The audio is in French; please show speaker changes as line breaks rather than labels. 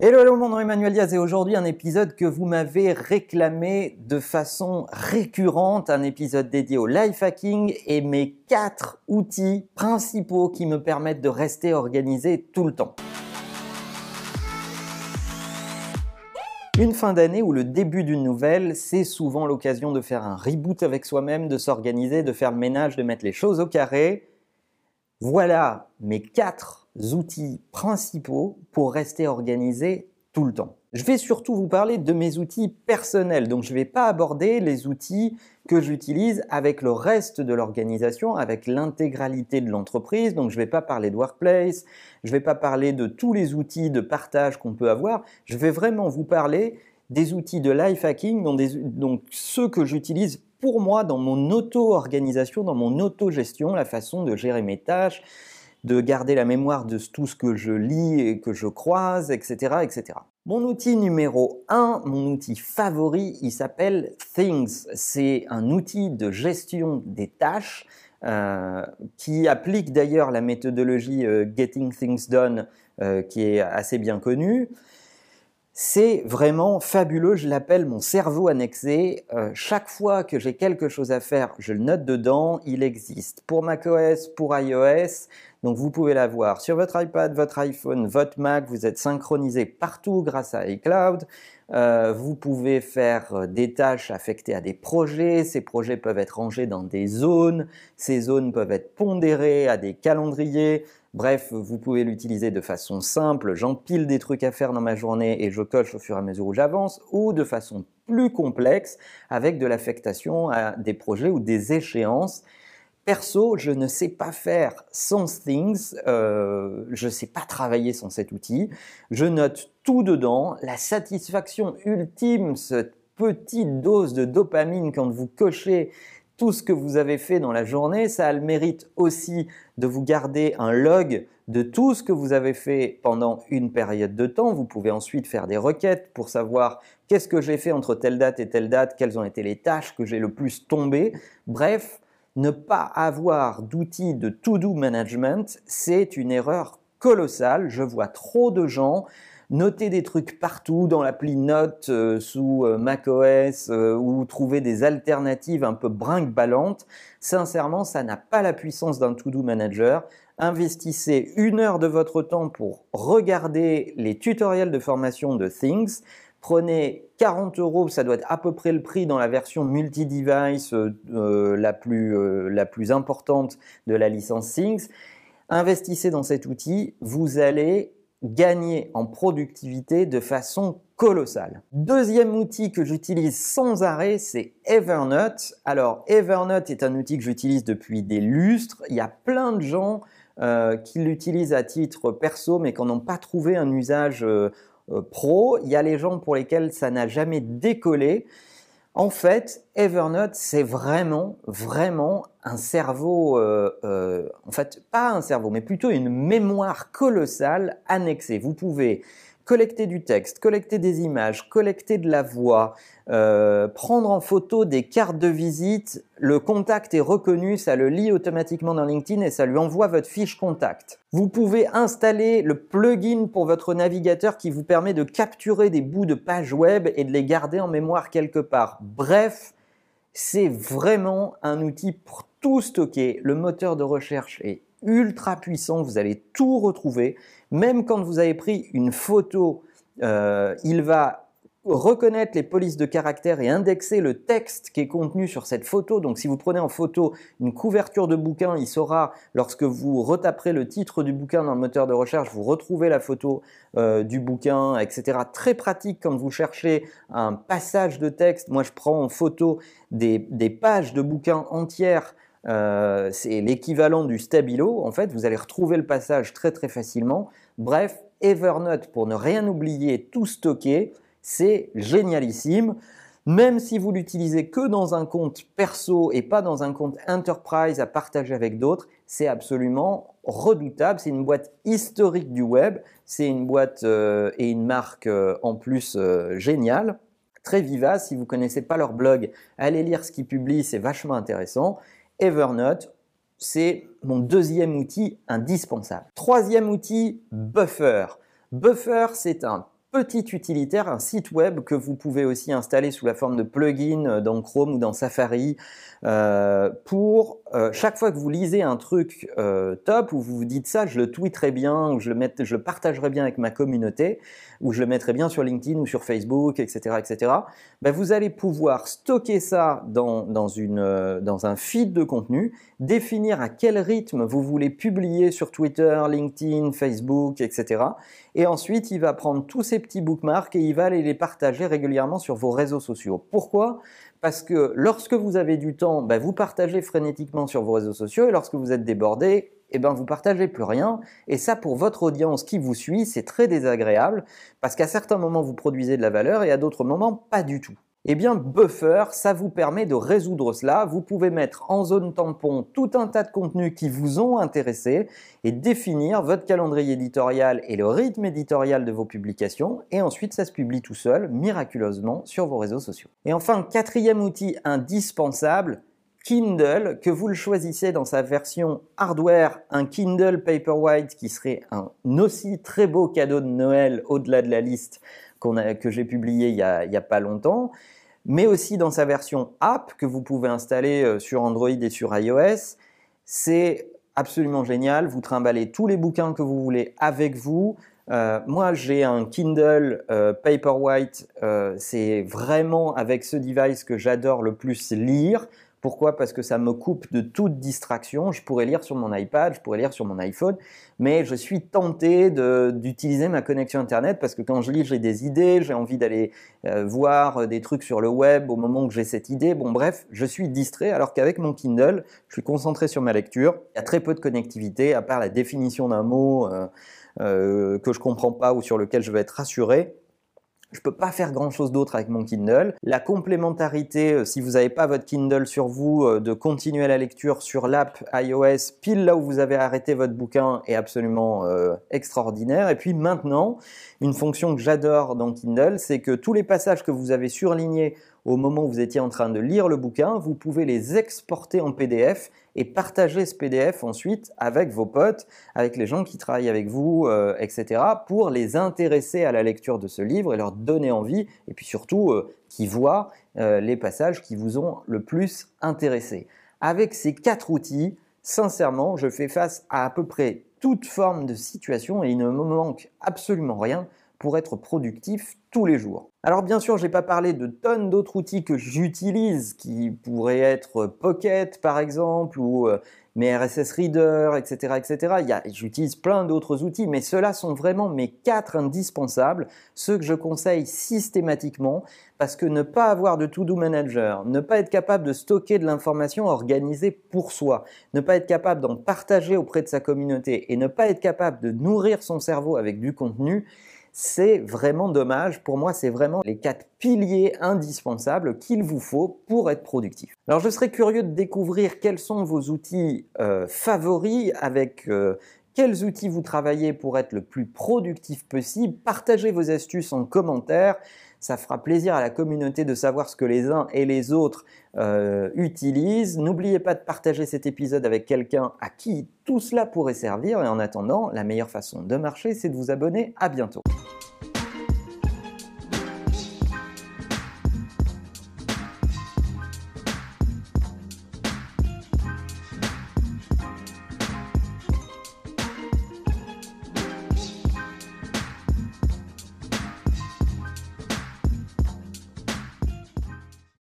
Hello, hello, mon nom est Emmanuel Diaz et aujourd'hui un épisode que vous m'avez réclamé de façon récurrente, un épisode dédié au life hacking et mes quatre outils principaux qui me permettent de rester organisé tout le temps. Une fin d'année ou le début d'une nouvelle, c'est souvent l'occasion de faire un reboot avec soi-même, de s'organiser, de faire le ménage, de mettre les choses au carré. Voilà mes quatre outils principaux pour rester organisé tout le temps. Je vais surtout vous parler de mes outils personnels, donc je ne vais pas aborder les outils que j'utilise avec le reste de l'organisation, avec l'intégralité de l'entreprise, donc je ne vais pas parler de workplace, je ne vais pas parler de tous les outils de partage qu'on peut avoir, je vais vraiment vous parler des outils de life hacking, donc, donc ceux que j'utilise pour moi dans mon auto-organisation, dans mon auto-gestion, la façon de gérer mes tâches, de garder la mémoire de tout ce que je lis et que je croise, etc. etc. Mon outil numéro 1, mon outil favori, il s'appelle Things. C'est un outil de gestion des tâches euh, qui applique d'ailleurs la méthodologie euh, Getting Things Done euh, qui est assez bien connue. C'est vraiment fabuleux, je l'appelle mon cerveau annexé. Euh, chaque fois que j'ai quelque chose à faire, je le note dedans, il existe pour macOS, pour iOS. Donc vous pouvez l'avoir sur votre iPad, votre iPhone, votre Mac, vous êtes synchronisé partout grâce à iCloud. Euh, vous pouvez faire euh, des tâches affectées à des projets, ces projets peuvent être rangés dans des zones, ces zones peuvent être pondérées à des calendriers, Bref, vous pouvez l'utiliser de façon simple, j'empile des trucs à faire dans ma journée et je coche au fur et à mesure où j'avance, ou de façon plus complexe avec de l'affectation à des projets ou des échéances. Perso, je ne sais pas faire sans Things, euh, je ne sais pas travailler sans cet outil. Je note tout dedans, la satisfaction ultime, cette petite dose de dopamine quand vous cochez tout ce que vous avez fait dans la journée, ça a le mérite aussi de vous garder un log de tout ce que vous avez fait pendant une période de temps. Vous pouvez ensuite faire des requêtes pour savoir qu'est-ce que j'ai fait entre telle date et telle date, quelles ont été les tâches que j'ai le plus tombées. Bref, ne pas avoir d'outils de to-do management, c'est une erreur colossale. Je vois trop de gens noter des trucs partout dans l'appli Note euh, sous euh, macOS euh, ou trouver des alternatives un peu brinque-ballantes. Sincèrement, ça n'a pas la puissance d'un to-do manager. Investissez une heure de votre temps pour regarder les tutoriels de formation de Things. Prenez 40 euros, ça doit être à peu près le prix dans la version multi-device la, plus, la plus importante de la licence Things. Investissez dans cet outil, vous allez gagner en productivité de façon colossale. Deuxième outil que j'utilise sans arrêt, c'est Evernote. Alors Evernote est un outil que j'utilise depuis des lustres. Il y a plein de gens euh, qui l'utilisent à titre perso mais qui n'ont pas trouvé un usage euh, euh, pro. Il y a les gens pour lesquels ça n'a jamais décollé. En fait, Evernote, c'est vraiment, vraiment un cerveau, euh, euh, en fait, pas un cerveau, mais plutôt une mémoire colossale annexée. Vous pouvez collecter du texte, collecter des images, collecter de la voix, euh, prendre en photo des cartes de visite, le contact est reconnu, ça le lit automatiquement dans LinkedIn et ça lui envoie votre fiche contact. Vous pouvez installer le plugin pour votre navigateur qui vous permet de capturer des bouts de pages web et de les garder en mémoire quelque part. Bref, c'est vraiment un outil pour tout stocker. Le moteur de recherche est ultra puissant, vous allez tout retrouver. Même quand vous avez pris une photo, euh, il va reconnaître les polices de caractère et indexer le texte qui est contenu sur cette photo. Donc si vous prenez en photo une couverture de bouquin, il saura, lorsque vous retaperez le titre du bouquin dans le moteur de recherche, vous retrouvez la photo euh, du bouquin, etc. Très pratique quand vous cherchez un passage de texte. Moi, je prends en photo des, des pages de bouquins entières euh, c'est l'équivalent du stabilo. En fait, vous allez retrouver le passage très très facilement. Bref, Evernote, pour ne rien oublier, tout stocker, c'est génialissime. Même si vous l'utilisez que dans un compte perso et pas dans un compte enterprise à partager avec d'autres, c'est absolument redoutable. C'est une boîte historique du web. C'est une boîte euh, et une marque euh, en plus géniale, très vivace. Si vous connaissez pas leur blog, allez lire ce qu'ils publient, c'est vachement intéressant. Evernote, c'est mon deuxième outil indispensable. Troisième outil, Buffer. Buffer, c'est un petit utilitaire, un site web que vous pouvez aussi installer sous la forme de plugin euh, dans Chrome ou dans Safari euh, pour euh, chaque fois que vous lisez un truc top ou vous vous dites ça, je le tweeterai bien ou je le, partagerai bien avec ma communauté ou je le mettrai bien sur LinkedIn ou sur Facebook, etc., etc. Ben vous allez pouvoir stocker ça dans, dans, dans un feed de contenu, définir à quel rythme vous voulez publier sur Twitter, LinkedIn, Facebook, etc. Et ensuite, il va prendre tous ces petits bookmarks et il va aller les partager régulièrement sur vos réseaux sociaux. Pourquoi? Parce que lorsque vous avez du temps, ben, vous partagez frénétiquement sur vos réseaux sociaux et lorsque vous êtes débordé, eh ben vous partagez plus rien. Et ça, pour votre audience qui vous suit, c'est très désagréable parce qu'à certains moments, vous produisez de la valeur et à d'autres moments, pas du tout. Eh bien, Buffer, ça vous permet de résoudre cela. Vous pouvez mettre en zone tampon tout un tas de contenus qui vous ont intéressé et définir votre calendrier éditorial et le rythme éditorial de vos publications. Et ensuite, ça se publie tout seul, miraculeusement, sur vos réseaux sociaux. Et enfin, quatrième outil indispensable, Kindle, que vous le choisissez dans sa version hardware, un Kindle Paperwhite qui serait un aussi très beau cadeau de Noël au-delà de la liste que j'ai publié il n'y a, a, pas longtemps mais aussi dans sa version app que vous pouvez installer euh, sur Android et sur iOS. C'est absolument génial. Vous trimballez tous les bouquins que vous voulez avec vous. Euh, moi, j'ai un Kindle euh, Paperwhite. c'est vraiment avec ce device que j'adore le plus lire. Pourquoi? Parce que ça me coupe de toute distraction. Je pourrais lire sur mon iPad, je pourrais lire sur mon iPhone, mais je suis tenté d'utiliser ma connexion Internet parce que quand je lis, j'ai des idées, j'ai envie d'aller euh, voir des trucs sur le web au moment où j'ai cette idée. Bon, bref, je suis distrait alors qu'avec mon Kindle, je suis concentré sur ma lecture. Il y a très peu de connectivité, à part la définition d'un mot euh, euh, que je comprends pas ou sur lequel je vais être rassuré. Je peux pas faire grand chose d'autre avec mon Kindle. La complémentarité, euh, si vous n'avez pas votre Kindle sur vous, euh, de continuer la lecture sur l'app iOS pile là où vous avez arrêté votre bouquin est absolument euh, extraordinaire. Et puis maintenant, une fonction que j'adore dans Kindle, c'est que tous les passages que vous avez surlignés au moment où vous étiez en train de lire le bouquin, vous pouvez les exporter en PDF et partager ce PDF ensuite avec vos potes, avec les gens qui travaillent avec vous, euh, etc., pour les intéresser à la lecture de ce livre et leur donner envie, et puis surtout euh, qu'ils voient euh, les passages qui vous ont le plus intéressé. Avec ces quatre outils, sincèrement, je fais face à à peu près toute forme de situation et il ne me manque absolument rien pour être productif tous les jours. Alors bien sûr, je n'ai pas parlé de tonnes d'autres outils que j'utilise, qui pourraient être Pocket par exemple, ou euh, mes RSS Reader, etc. etc. J'utilise plein d'autres outils, mais ceux-là sont vraiment mes quatre indispensables, ceux que je conseille systématiquement, parce que ne pas avoir de to-do manager, ne pas être capable de stocker de l'information organisée pour soi, ne pas être capable d'en partager auprès de sa communauté et ne pas être capable de nourrir son cerveau avec du contenu, c'est vraiment dommage. Pour moi, c'est vraiment les quatre piliers indispensables qu'il vous faut pour être productif. Alors, je serais curieux de découvrir quels sont vos outils euh, favoris avec euh, quels outils vous travaillez pour être le plus productif possible. Partagez vos astuces en commentaire. Ça fera plaisir à la communauté de savoir ce que les uns et les autres euh, utilisent. N'oubliez pas de partager cet épisode avec quelqu'un à qui tout cela pourrait servir. Et en attendant, la meilleure façon de marcher, c'est de vous abonner. À bientôt.